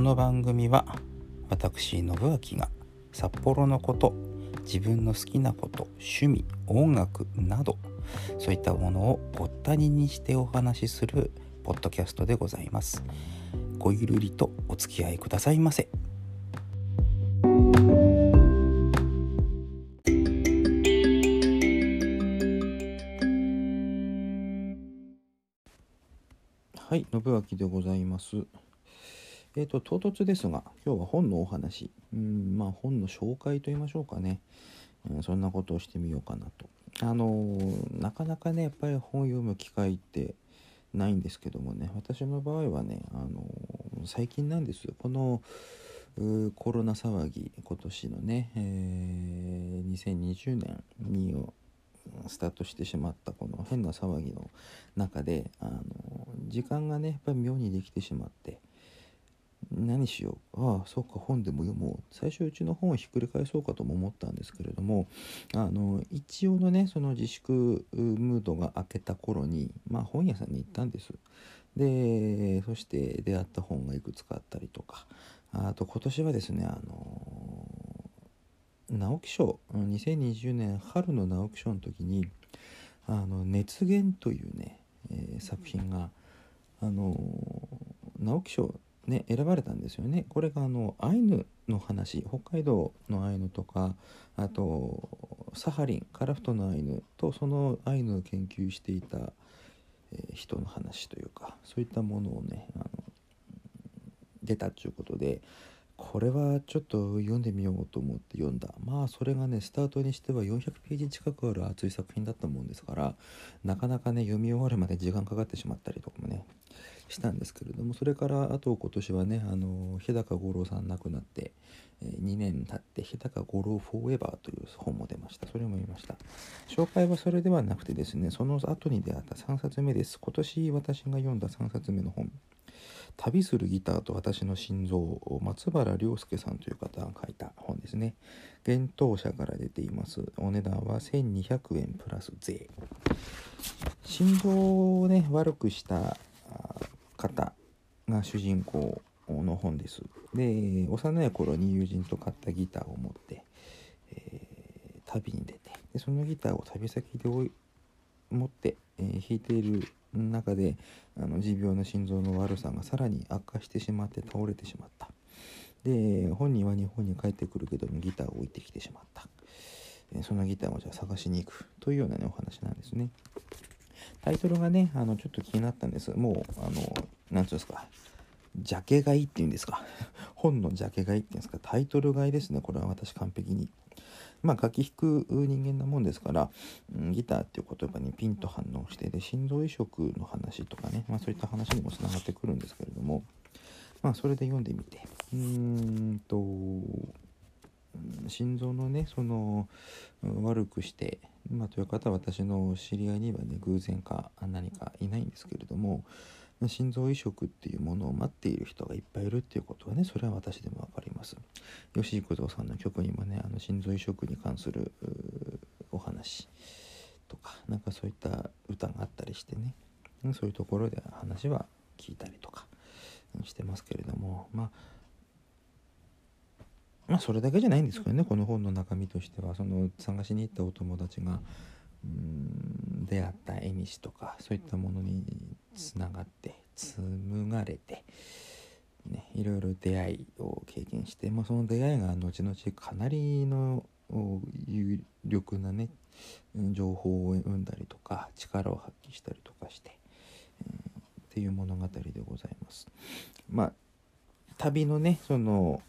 この番組は私信明が札幌のこと自分の好きなこと趣味音楽などそういったものをごったににしてお話しするポッドキャストでございます。ごゆるりとお付き合いくださいませ。はい信明でございます。えっ、と唐突ですが今日は本のお話。うんまあ本の紹介と言いましょうかね、うん、そんなことをしてみようかなと。あのなかなかねやっぱり本を読む機会ってないんですけどもね。私の場合はね、あの最近なんですよ。このコロナ騒ぎ今年のね、えー2020年にスタートしてしまったこの変な騒ぎの中で、あの時間がねやっぱり妙にできてしまって何しよう。ああそうか本でも読もう。最初うちの本をひっくり返そうかとも思ったんですけれどもあの一応のねその自粛ムードが明けた頃に、まあ、本屋さんに行ったんです。でそして出会った本がいくつかあったりとか。あと今年はですねあの直木賞。2020年春の直木賞の時に「あの熱源」というね、えー作品があの直木賞ね選ばれたんですよね。これがあのアイヌの話北海道のアイヌとかあとサハリンカラフトのアイヌとそのアイヌを研究していた、え人の話というかそういったものをねあの出たっていうことでこれはちょっと読んでみようと思って読んだ。まあそれがねスタートにしては400ページ近くある熱い作品だったもんですからなかなかね読み終わるまで時間かかってしまったりとかもねしたんですけれどもそれからあと今年はねあの日高五郎さん亡くなって、え2年経って日高五郎フォーエバーという本も出ました。それも読みました。紹介はそれではなくてですねその後に出会った3冊目です。今年私が読んだ3冊目の本。旅するギターと私の心臓松原良介さんという方が書いた本ですね。幻冬社から出ています。お値段は1200円プラス税。心臓をね悪くした方が主人公の本です。で幼い頃に友人と買ったギターを持って、えー旅に出てでそのギターを旅先で持って、えー弾いている中であの持病の心臓の悪さがさらに悪化してしまって倒れてしまった。で本人は日本に帰ってくるけどもギターを置いてきてしまった、そのギターをじゃあ探しに行く。というようなねお話なんですね。タイトルがねあのちょっと気になったんです。もうあのなんつうんですか。ジャケ買いっていうんですか。本のジャケ買いっていうんですか。タイトル買いですね。これは私完璧に。まあ楽器弾く人間なもんですから、うんギターっていう言葉にピンと反応してで心臓移植の話とかね、まあ、そういった話にもつながってくるんですけれどもまあそれで読んでみて。うーんと心臓のねその悪くして、まあ、という方は私の知り合いにはね偶然か何かいないんですけれども心臓移植っていうものを待っている人がいっぱいいるっていうことはねそれは私でも分かります。吉幾三さんの曲にもねあの心臓移植に関するお話とかなんかそういった歌があったりしてねそういうところで話は聞いたりとかしてますけれどもまあまあそれだけじゃないんですけどねこの本の中身としては。その探しに行ったお友達がうん出会った縁とかそういったものにつながって紡がれて、ね、いろいろ出会いを経験して、まあ、その出会いが後々かなりの有力なね情報を生んだりとか力を発揮したりとかして、うんっていう物語でございます。まあ旅のねその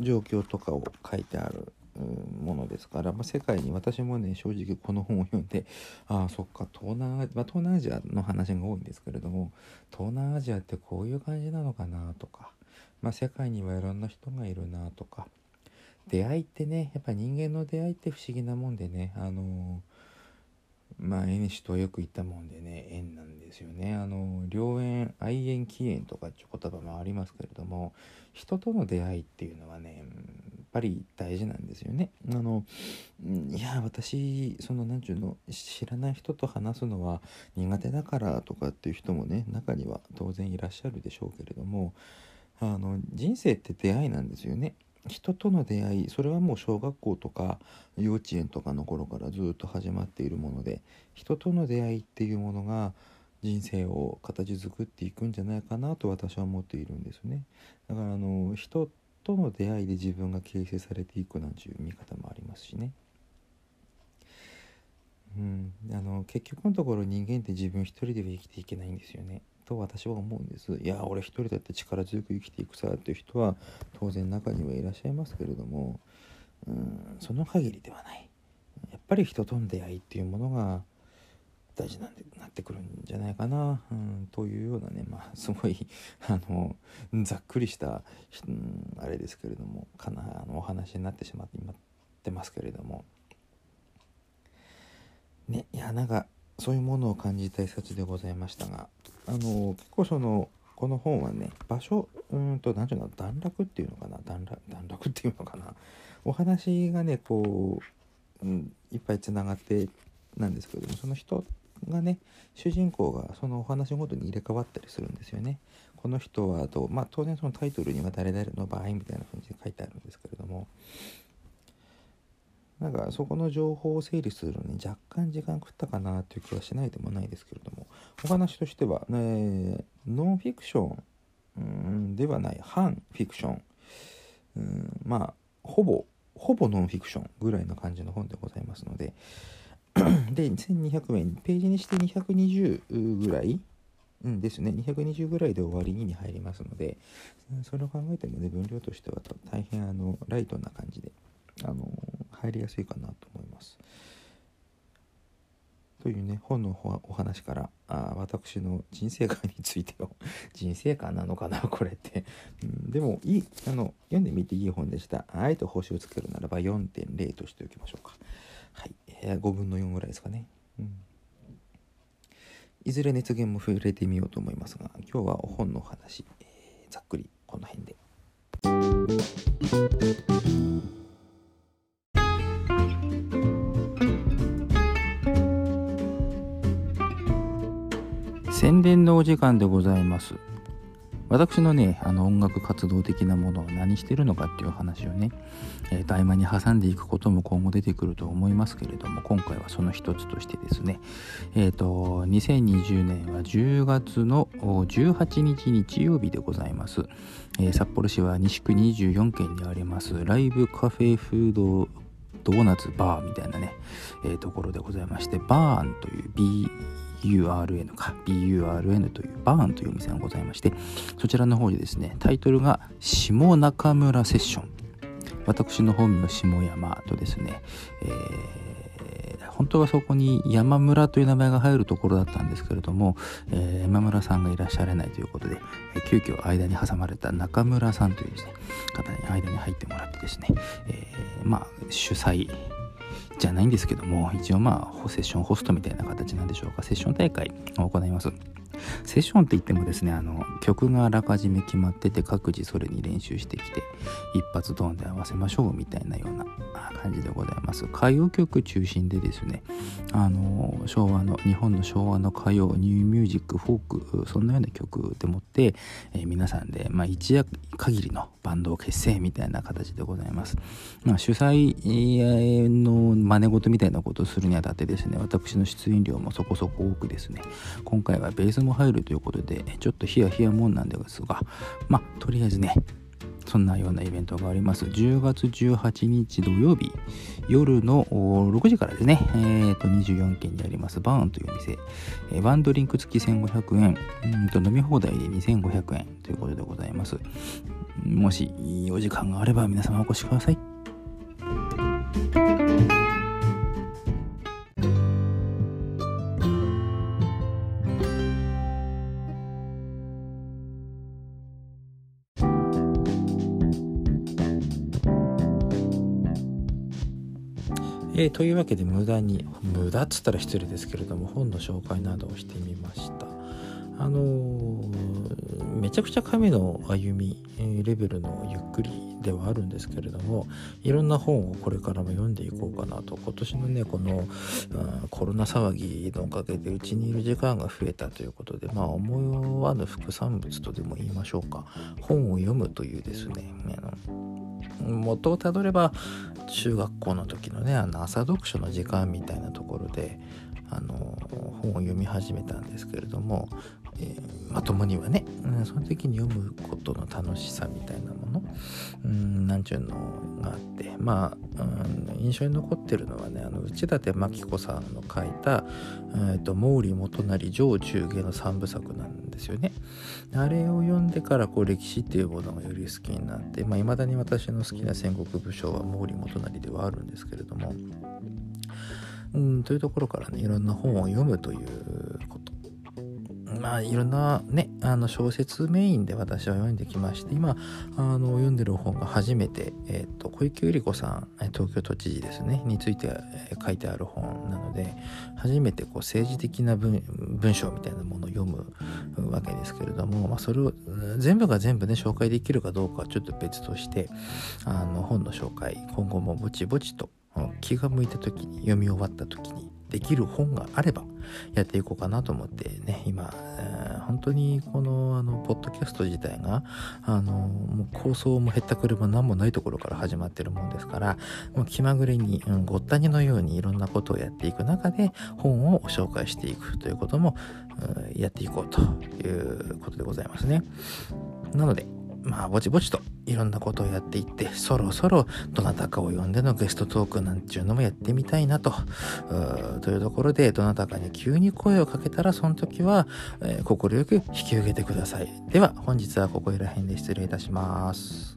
状況とかを書いてあるものですから、まあ、世界に私もね正直この本を読んでああそっか東南、まあ、東南アジアの話が多いんですけれども東南アジアってこういう感じなのかなとか、まあ、世界にはいろんな人がいるなとか出会いってねやっぱ人間の出会いって不思議なもんでねあのまあ縁とよく言ったもんでね縁なんですよね。あの良縁愛縁起縁とかっていう言葉もありますけれども人との出会いっていうのはねぱり大事なんですよね。あのいや私その何て言うの知らない人と話すのは苦手だからとかっていう人もね中には当然いらっしゃるでしょうけれどもあの人生って出会いなんですよね。人との出会いそれはもう小学校とか幼稚園とかの頃からずっと始まっているもので人との出会いっていうものが人生を形作っていくんじゃないかなと私は思っているんですね。だからあの人との出会いで自分が形成されていくなんていう見方もありますしね。うん。あの結局のところ人間って自分一人では生きていけないんですよね。と私は思うんです。いや俺一人だって力強く生きていくさっていう人は当然中にはいらっしゃいますけれどもうんその限りではない。やっぱり人との出会いっていうものが大事なんでなってくるんじゃないかな、うん、というようなねまあ すごいあのざっくりした、うん、あれですけれどもかなあのお話になってしまって今ってますけれども。ねいやなんかそういうものを感じた一冊でございましたがあの結構そのこの本はね場所うんと何ていうの段落っていうのかな段落段落っていうのかな。お話がねこう、うん、いっぱいつながってなんですけどもその人がね主人公がそのお話ごとに入れ替わったりするんですよね。この人はとまあ当然そのタイトルには誰々の場合みたいな感じで書いてあるんですけれども。なんかそこの情報を整理するのに若干時間食ったかなという気はしないでもないですけれども。お話としては、ね、ノンフィクションではない反フィクション。うんまあほぼほぼノンフィクションぐらいの感じの本でございますので。で1200円。ページにして220ぐらい。うんですね。220ぐらいで終わりに入りますのでそれを考えてもね分量としては大変あのライトな感じであの入りやすいかなと思います。というね本のお話からあ私の人生観についてを 人生観なのかなこれって、うん、でもいいあの読んでみていい本でした。あえて星をつけるならば4.0としておきましょうか。はい、えー、5分の4ぐらいですかね、うん、いずれ熱源も触れてみようと思いますが今日はお本の話、えー、ざっくりこの辺で。宣伝のお時間でございます。私のね、あの音楽活動的なものは何してるのかっていう話をね、えー、と合間に挟んでいくことも今後出てくると思いますけれども、今回はその一つとしてですね、えっ、ー、と、2020年は10月の18日日曜日でございます。えー、札幌市は西区24県にあります、ライブカフェフードドーナツバーみたいなね、えー、ところでございまして、バーンという B URN か BURN というバーンというお店がございましてそちらの方でですねタイトルが下中村セッション。私の本名下山とですね、えー、本当はそこに山村という名前が入るところだったんですけれども、えー、山村さんがいらっしゃらないということで、えー、急遽間に挟まれた中村さんというですね方に間に入ってもらってですね、えー、まあ主催じゃないんですけども一応まあセッションホストみたいな形なんでしょうか。セッション大会を行います。セッションって言ってもですねあの曲があらかじめ決まってて各自それに練習してきて一発ドンで合わせましょうみたいなような感じでございます。歌謡曲中心でですねあの昭和の日本の昭和の歌謡ニューミュージックフォークそんなような曲でもって、えー、皆さんで、まあ、一夜限りのバンドを結成みたいな形でございます、まあ、主催の真似事みたいなことをするにあたってですね私の出演料もそこそこ多くですね今回はベースも入るということでちょっとヒヤヒヤもんなんですがまあとりあえずねそんなようなイベントがあります。10月18日土曜日、夜の6時からですね、えー、と24軒にありますバーンという店、えー、ワンドリンク付き1500円、うんと飲み放題で2500円ということでございます。もしお時間があれば皆様お越しください。えー、というわけで無駄に無駄っつったら失礼ですけれども本の紹介などをしてみました。あのー、めちゃくちゃ神の歩みえレベルのゆっくりではあるんですけれどもいろんな本をこれからも読んでいこうかなと。今年のねこの、うん、コロナ騒ぎのおかげでうちにいる時間が増えたということでまあ思わぬ副産物とでも言いましょうか。本を読むというですねあの元をたどれば中学校の時のねあの朝読書の時間みたいなところであの本を読み始めたんですけれどもえー、まともにはね、うん、その時に読むことの楽しさみたいなもの、うん、なんちゅうのがあってまあ、うん、印象に残ってるのはねあの内館真紀子さんの書いた「えーと、毛利元就上中下」の3部作なんですよね。あれを読んでからこう歴史っていうものがより好きになっていまあ、未だに私の好きな戦国武将は毛利元就ではあるんですけれども。うん、というところからねいろんな本を読むということ。まあいろんなねあの小説メインで私は読んできまして今あの読んでる本が初めて、えーと、小池百合子さん東京都知事ですねについて書いてある本なので初めてこう政治的な文章みたいなものを読むわけですけれども、まあ、それを全部が全部ね紹介できるかどうかはちょっと別としてあの本の紹介今後もぼちぼちと気が向いた時に読み終わった時にできる本があればやっていこうかなと思ってね今、えー、本当にこのあのポッドキャスト自体があのもう構想も減った車何もないところから始まってるもんですからもう気まぐれに、うん、ごったにのようにいろんなことをやっていく中で本を紹介していくということも、うん、やっていこうということでございますね。なのでまあぼちぼちといろんなことをやっていってそろそろどなたかを呼んでのゲストトークなんていうのもやってみたいなと。というところでどなたかに急に声をかけたらその時は快、えー、く引き受けてください。では本日はここら辺で失礼いたします。